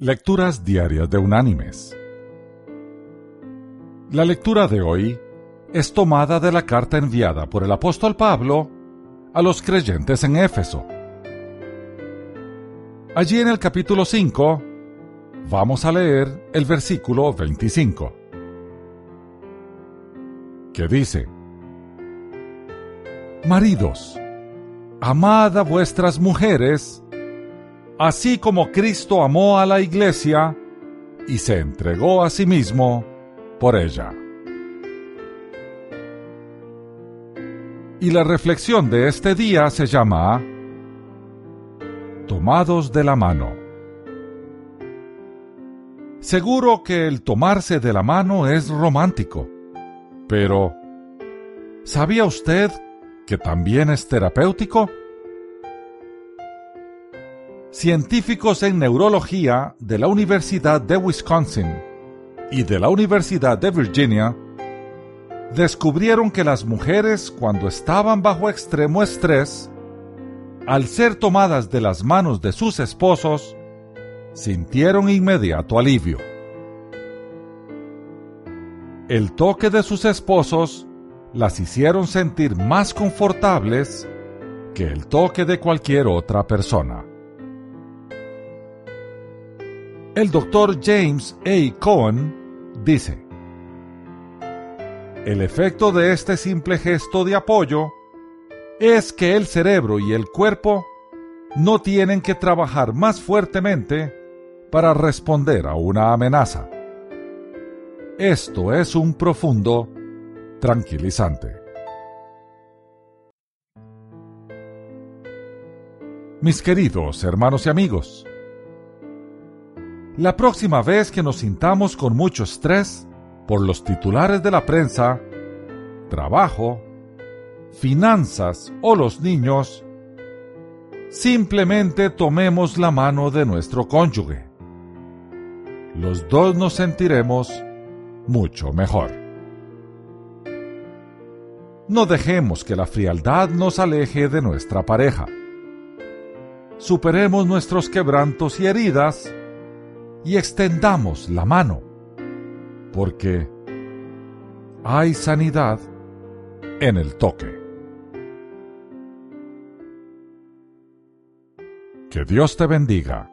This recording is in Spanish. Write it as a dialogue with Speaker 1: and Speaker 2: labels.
Speaker 1: Lecturas Diarias de Unánimes. La lectura de hoy es tomada de la carta enviada por el apóstol Pablo a los creyentes en Éfeso. Allí en el capítulo 5 vamos a leer el versículo 25, que dice, Maridos, amad a vuestras mujeres, así como Cristo amó a la iglesia y se entregó a sí mismo por ella. Y la reflexión de este día se llama Tomados de la mano. Seguro que el tomarse de la mano es romántico, pero ¿sabía usted que también es terapéutico? Científicos en neurología de la Universidad de Wisconsin y de la Universidad de Virginia descubrieron que las mujeres cuando estaban bajo extremo estrés, al ser tomadas de las manos de sus esposos, sintieron inmediato alivio. El toque de sus esposos las hicieron sentir más confortables que el toque de cualquier otra persona. El doctor James A. Cohen dice, el efecto de este simple gesto de apoyo es que el cerebro y el cuerpo no tienen que trabajar más fuertemente para responder a una amenaza. Esto es un profundo tranquilizante. Mis queridos hermanos y amigos, la próxima vez que nos sintamos con mucho estrés por los titulares de la prensa, trabajo, finanzas o los niños, simplemente tomemos la mano de nuestro cónyuge. Los dos nos sentiremos mucho mejor. No dejemos que la frialdad nos aleje de nuestra pareja. Superemos nuestros quebrantos y heridas y extendamos la mano, porque hay sanidad en el toque. Que Dios te bendiga.